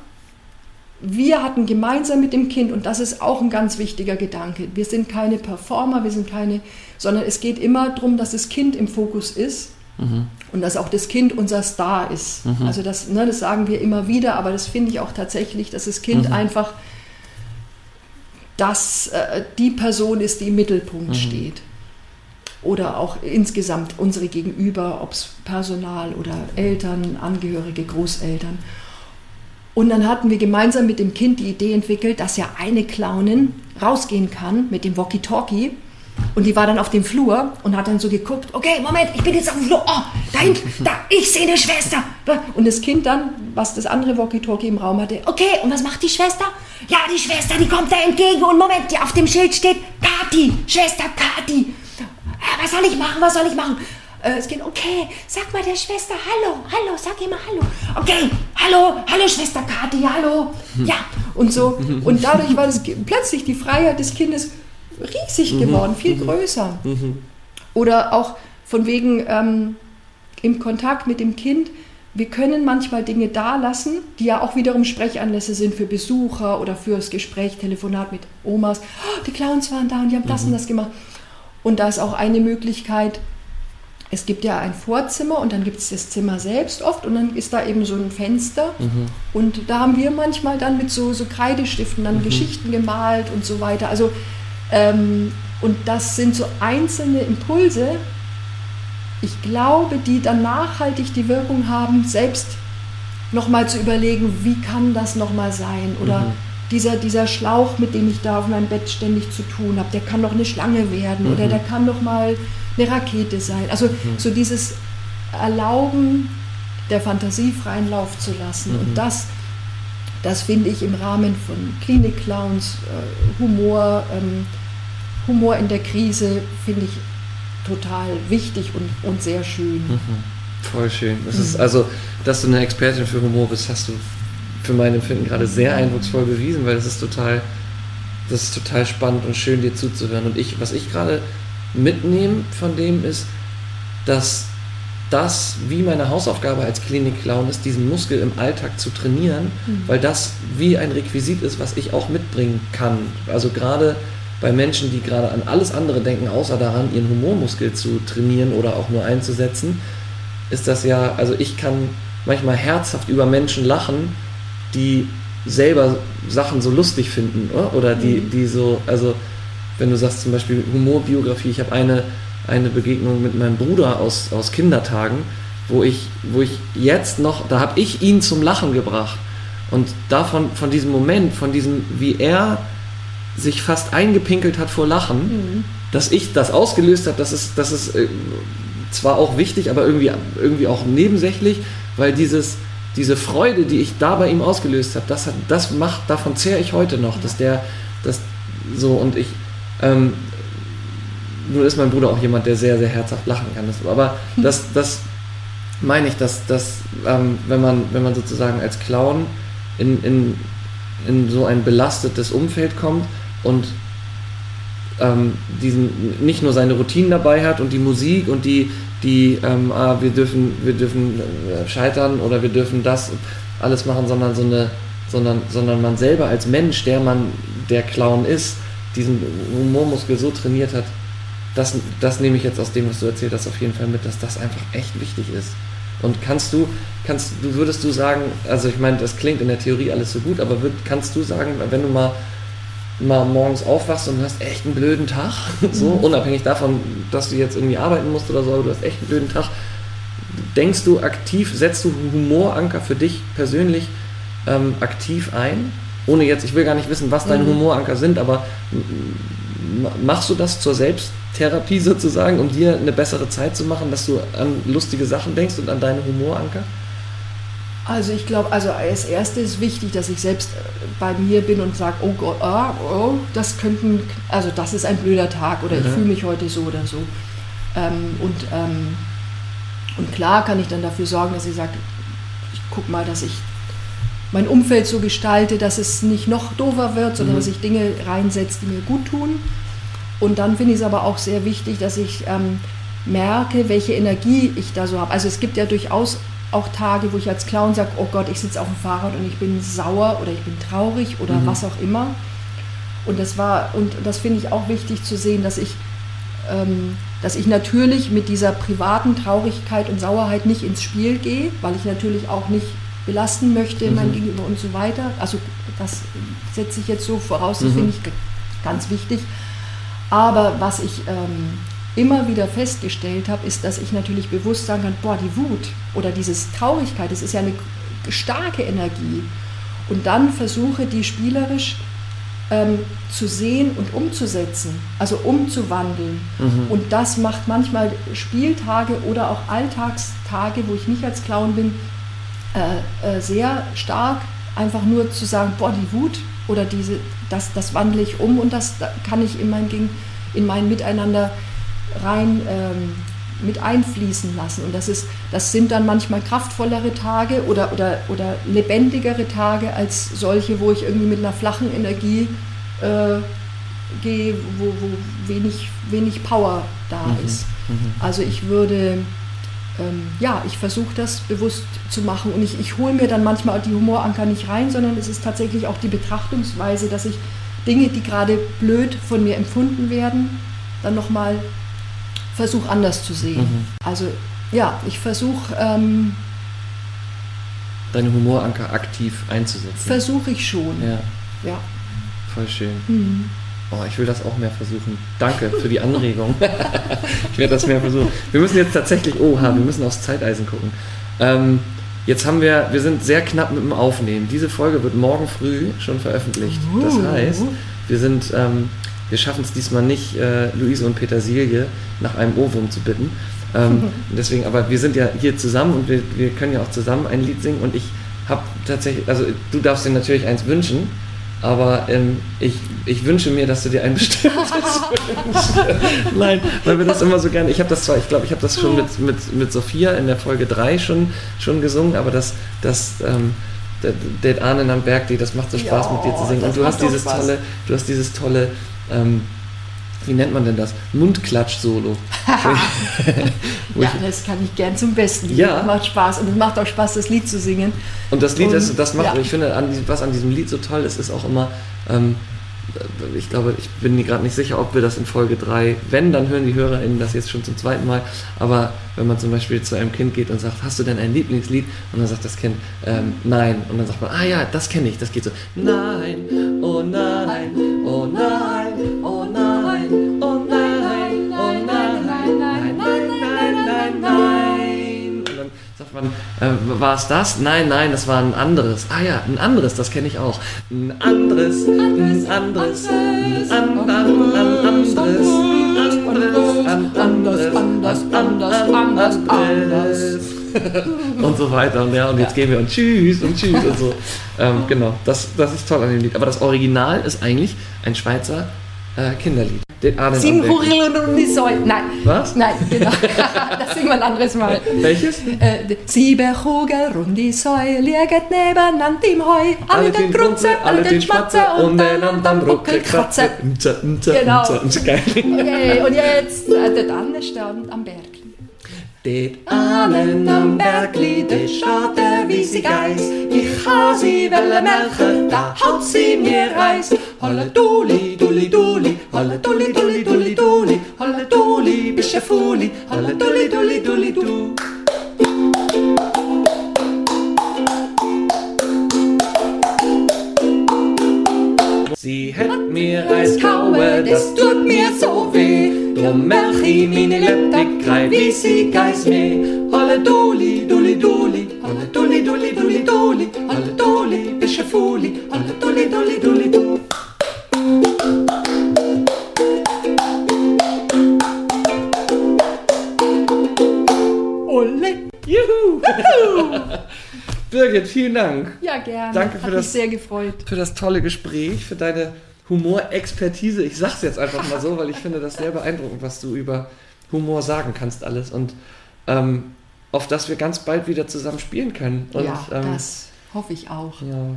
Speaker 4: wir hatten gemeinsam mit dem Kind, und das ist auch ein ganz wichtiger Gedanke, wir sind keine Performer, wir sind keine, sondern es geht immer darum, dass das Kind im Fokus ist mhm. und dass auch das Kind unser Star ist. Mhm. Also das, ne, das sagen wir immer wieder, aber das finde ich auch tatsächlich, dass das Kind mhm. einfach das, äh, die Person ist, die im Mittelpunkt mhm. steht oder auch insgesamt unsere Gegenüber, ob es Personal oder Eltern, Angehörige, Großeltern. Und dann hatten wir gemeinsam mit dem Kind die Idee entwickelt, dass ja eine Clownin rausgehen kann mit dem Walkie-Talkie. Und die war dann auf dem Flur und hat dann so geguckt, okay, Moment, ich bin jetzt auf dem Flur, oh, da hinten, da, ich sehe eine Schwester. Und das Kind dann, was das andere Walkie-Talkie im Raum hatte, okay, und was macht die Schwester? Ja, die Schwester, die kommt da entgegen und Moment, die auf dem Schild steht, Kati, Schwester Kati was soll ich machen, was soll ich machen? Äh, es geht, okay, sag mal der Schwester Hallo, Hallo, sag ihr mal Hallo. Okay, Hallo, Hallo Schwester Kathi, Hallo. Ja, und so. Und dadurch war das plötzlich die Freiheit des Kindes riesig mhm. geworden, viel mhm. größer. Mhm. Oder auch von wegen ähm, im Kontakt mit dem Kind, wir können manchmal Dinge da lassen, die ja auch wiederum Sprechanlässe sind für Besucher oder fürs Gespräch, Telefonat mit Omas. Oh, die Clowns waren da und die haben das und das gemacht. Und da ist auch eine Möglichkeit, es gibt ja ein Vorzimmer und dann gibt es das Zimmer selbst oft und dann ist da eben so ein Fenster. Mhm. Und da haben wir manchmal dann mit so, so Kreidestiften dann mhm. Geschichten gemalt und so weiter. Also, ähm, und das sind so einzelne Impulse, ich glaube, die dann nachhaltig die Wirkung haben, selbst nochmal zu überlegen, wie kann das nochmal sein? Oder mhm dieser, dieser Schlauch, mit dem ich da auf meinem Bett ständig zu tun habe, der kann doch eine Schlange werden mhm. oder der kann doch mal eine Rakete sein. Also mhm. so dieses Erlauben der Fantasie freien Lauf zu lassen. Mhm. Und das, das finde ich im Rahmen von Klinik-Clowns, äh, Humor, ähm, Humor in der Krise, finde ich total wichtig und, und sehr schön. Mhm.
Speaker 1: Voll schön. Das ist mhm. also, dass du eine Expertin für Humor bist, hast du für mein Empfinden gerade sehr eindrucksvoll bewiesen, weil das ist total, das ist total spannend und schön, dir zuzuhören. Und ich, was ich gerade mitnehme von dem ist, dass das wie meine Hausaufgabe als Klinik-Clown ist, diesen Muskel im Alltag zu trainieren, mhm. weil das wie ein Requisit ist, was ich auch mitbringen kann. Also gerade bei Menschen, die gerade an alles andere denken, außer daran, ihren Humormuskel zu trainieren oder auch nur einzusetzen, ist das ja, also ich kann manchmal herzhaft über Menschen lachen, die selber Sachen so lustig finden oder, oder die, mhm. die so, also wenn du sagst zum Beispiel Humorbiografie, ich habe eine, eine Begegnung mit meinem Bruder aus, aus Kindertagen, wo ich, wo ich jetzt noch, da habe ich ihn zum Lachen gebracht. Und davon, von diesem Moment, von diesem, wie er sich fast eingepinkelt hat vor Lachen, mhm. dass ich das ausgelöst habe, das ist, das ist äh, zwar auch wichtig, aber irgendwie, irgendwie auch nebensächlich, weil dieses, diese Freude, die ich da bei ihm ausgelöst habe, das, das macht, davon zehre ich heute noch, dass der, das so und ich, ähm, nun ist mein Bruder auch jemand, der sehr, sehr herzhaft lachen kann. Das, aber hm. das, das meine ich, dass, dass ähm, wenn, man, wenn man sozusagen als Clown in, in, in so ein belastetes Umfeld kommt und ähm, diesen nicht nur seine Routinen dabei hat und die Musik und die, die ähm, ah, wir dürfen, wir dürfen äh, scheitern oder wir dürfen das alles machen, sondern so eine, sondern, sondern man selber als Mensch, der man der Clown ist, diesen Humormuskel so trainiert hat, das, das nehme ich jetzt aus dem, was du erzählt hast, auf jeden Fall mit, dass das einfach echt wichtig ist. Und kannst du, kannst du, würdest du sagen, also ich meine, das klingt in der Theorie alles so gut, aber würd, kannst du sagen, wenn du mal, mal morgens aufwachst und du hast echt einen blöden Tag, so
Speaker 4: Mhm.
Speaker 1: unabhängig davon, dass du jetzt irgendwie arbeiten musst oder so, aber du hast echt einen blöden Tag, denkst du aktiv, setzt du Humoranker für dich persönlich ähm, aktiv ein? Ohne jetzt, ich will gar nicht wissen, was deine
Speaker 4: Mhm.
Speaker 1: Humoranker sind, aber machst du das zur Selbsttherapie sozusagen, um dir eine bessere Zeit zu machen, dass du an lustige Sachen denkst und an deine Humoranker?
Speaker 4: Also ich glaube, also als erstes ist wichtig, dass ich selbst äh, bei mir bin und sage, oh Gott, ah, oh, das könnten, also das ist ein blöder Tag oder ich
Speaker 1: Mhm.
Speaker 4: fühle mich heute so oder so. Ähm, und, ähm, und klar kann ich dann dafür sorgen, dass ich sage, ich gucke mal, dass ich mein Umfeld so gestalte, dass es nicht noch doofer wird, sondern
Speaker 1: Mhm.
Speaker 4: dass ich Dinge reinsetze, die mir gut tun. Und dann finde ich es aber auch sehr wichtig, dass ich ähm, merke, welche Energie ich da so habe. Also es gibt ja durchaus auch Tage, wo ich als Clown sage, oh Gott, ich sitze auf dem Fahrrad und ich bin sauer oder ich bin traurig oder
Speaker 1: Mhm.
Speaker 4: was auch immer. Und das war, und das finde ich auch wichtig zu sehen, dass ich, ähm, dass ich natürlich mit dieser privaten Traurigkeit und Sauerheit nicht ins Spiel gehe, weil ich natürlich auch nicht belasten möchte, mein
Speaker 1: Mhm.
Speaker 4: Gegenüber und so weiter. Also das setze ich jetzt so voraus, das
Speaker 1: Mhm.
Speaker 4: finde ich ganz wichtig. Aber was ich ähm, immer wieder festgestellt habe, ist, dass ich natürlich bewusst sagen kann, boah, die Wut oder diese Traurigkeit, das ist ja eine starke Energie. Und dann versuche die spielerisch ähm, zu sehen und umzusetzen, also umzuwandeln.
Speaker 1: Mhm.
Speaker 4: Und das macht manchmal Spieltage oder auch Alltagstage, wo ich nicht als Clown bin, äh, äh, sehr stark. Einfach nur zu sagen, boah, die Wut oder diese, das, das wandle ich um und das da kann ich in mein, in mein Miteinander rein ähm, mit einfließen lassen. Und das, ist, das sind dann manchmal kraftvollere Tage oder, oder, oder lebendigere Tage als solche, wo ich irgendwie mit einer flachen Energie äh, gehe, wo, wo wenig, wenig Power da
Speaker 1: Mhm.
Speaker 4: ist. Also ich würde, ähm, ja, ich versuche das bewusst zu machen und ich, ich hole mir dann manchmal die Humoranker nicht rein, sondern es ist tatsächlich auch die Betrachtungsweise, dass ich Dinge, die gerade blöd von mir empfunden werden, dann nochmal versuche anders zu sehen.
Speaker 1: Mhm.
Speaker 4: Also ja, ich versuche ähm,
Speaker 1: Deine Humoranker aktiv einzusetzen.
Speaker 4: versuche ich schon.
Speaker 1: ja,
Speaker 4: Ja.
Speaker 1: voll schön.
Speaker 4: Mhm.
Speaker 1: Oh, ich will das auch mehr versuchen. Danke für die Anregung. ich werde das mehr versuchen. Wir müssen jetzt tatsächlich, oha, wir müssen aufs Zeiteisen gucken. Ähm, jetzt haben wir, wir sind sehr knapp mit dem Aufnehmen. Diese Folge wird morgen früh schon veröffentlicht. Das
Speaker 4: Uh.
Speaker 1: heißt, wir sind, ähm, wir schaffen es diesmal nicht, äh, Luise und Petersilie nach einem Ohrwurm zu bitten. Ähm, deswegen, aber wir sind ja hier zusammen und wir, wir können ja auch zusammen ein Lied singen und ich habe tatsächlich, also du darfst dir natürlich eins wünschen, aber ähm, ich, ich wünsche mir, dass du dir ein bestimmtes wünschst. Nein, weil wir das immer so gerne, ich habe das zwar, ich glaube, ich habe das schon mit, mit, mit Sophia in der Folge 3 schon, schon gesungen, aber das, das ähm, der, der Ahnen am Berg, die, das macht so Spaß
Speaker 4: Ja,
Speaker 1: mit dir zu singen. Und du hast dieses
Speaker 4: Spaß.
Speaker 1: tolle, du hast dieses tolle, ähm, wie nennt man denn das? Mundklatsch-Solo.
Speaker 4: Ja, das kann ich gern zum Besten.
Speaker 1: Ja.
Speaker 4: Das macht Spaß und es macht auch Spaß, das Lied zu singen.
Speaker 1: Und das Lied,
Speaker 4: Und,
Speaker 1: das, das macht,
Speaker 4: ja.
Speaker 1: ich finde, an, was an diesem Lied so toll ist, ist auch immer, ähm, ich glaube, ich bin mir gerade nicht sicher, ob wir das in Folge 3, wenn, dann hören die HörerInnen das jetzt schon zum zweiten Mal, aber wenn man zum Beispiel zu einem Kind geht und sagt, hast du denn ein Lieblingslied? Und dann sagt das Kind, ähm, nein. Und dann sagt man, ah ja, das kenne ich, das geht so, nein, oh nein, oh nein, äh, war es das? Nein, nein, das war ein anderes. Ah ja, ein anderes, das kenne ich auch. Ein anderes, ein anderes, ein an- an- an- anderes, ein anderes, ein anderes,
Speaker 4: anders, anders, anders, anders.
Speaker 1: und so weiter. Und ja, und jetzt gehen wir und tschüss und tschüss und so. Ähm, genau, das, das ist toll an dem Lied. Aber das Original ist eigentlich ein Schweizer äh, Kinderlied. Den Ahnen
Speaker 4: Sieben. Hurillen und die Säule. Nein.
Speaker 1: Was?
Speaker 4: Nein, genau. das singen wir ein anderes Mal.
Speaker 1: Welches?
Speaker 4: Äh, sieben Kugel und die Säule liegen nebeneinander im Heu. Alle den Grunze, alle den Schmatze und den anderen Ruckelkratze. Genau. Okay, und jetzt äh, der Tannenstand am Berg.
Speaker 1: Det
Speaker 4: Ahnen am Bergli, der schaut der wie sie geist. Ich ha sie welle melken, da haut sie mir Reis. Holle duli, duli, duli,
Speaker 1: holla dulli dulli dulli dulli, holla dulli, bische fuli, holla dulli dulli dulli du. Sie hätt mir Eis kaue, das tut mir so weh. Drum melch i mine Leptik, grei wie sie geis me. Holle duli, duli duli, holle duli duli duli duli, holle duli, bische fuli, holle duli duli duli du. Juhu! Birgit, vielen Dank
Speaker 4: Ja, gerne.
Speaker 1: Danke für
Speaker 4: Hat
Speaker 1: das-
Speaker 4: mich sehr gefreut.
Speaker 1: für das tolle Gespräch, für deine Humorexpertise. Ich sag's jetzt einfach mal so, weil ich finde das sehr beeindruckend, was du über Humor sagen kannst alles und ähm, auf dass wir ganz bald wieder zusammen spielen können. Und,
Speaker 4: ja,
Speaker 1: ähm,
Speaker 4: das hoffe ich auch.
Speaker 1: Ja.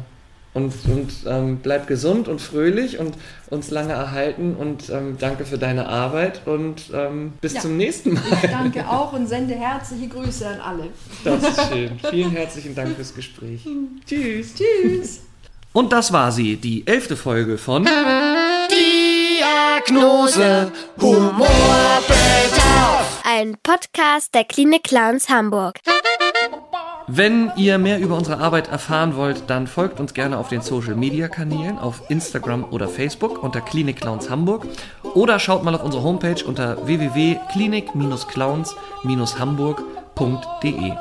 Speaker 1: Und, und ähm, bleib gesund und fröhlich und uns lange erhalten und ähm, danke für deine Arbeit und ähm, bis
Speaker 4: Ja.
Speaker 1: zum nächsten Mal.
Speaker 4: Ich danke auch und sende herzliche Grüße an alle.
Speaker 1: Das ist schön. Vielen herzlichen Dank fürs Gespräch. Tschüss.
Speaker 4: Tschüss.
Speaker 1: Und das war sie, die elfte Folge von
Speaker 2: Diagnose Humorbedarf.
Speaker 3: Ein Podcast der Klinik Clowns Hamburg.
Speaker 1: Wenn ihr mehr über unsere Arbeit erfahren wollt, dann folgt uns gerne auf den Social Media Kanälen, auf Instagram oder Facebook unter Klinik Clowns Hamburg oder schaut mal auf unsere Homepage unter www.klinik-clowns-hamburg.de.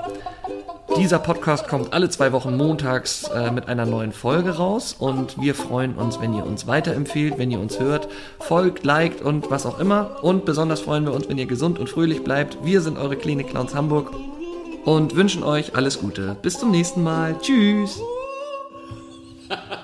Speaker 1: Dieser Podcast kommt alle zwei Wochen montags äh, mit einer neuen Folge raus und wir freuen uns, wenn ihr uns weiterempfehlt, wenn ihr uns hört, folgt, liked und was auch immer. Und besonders freuen wir uns, wenn ihr gesund und fröhlich bleibt. Wir sind eure Klinik Clowns Hamburg und wünschen euch alles Gute. Bis zum nächsten Mal. Tschüss.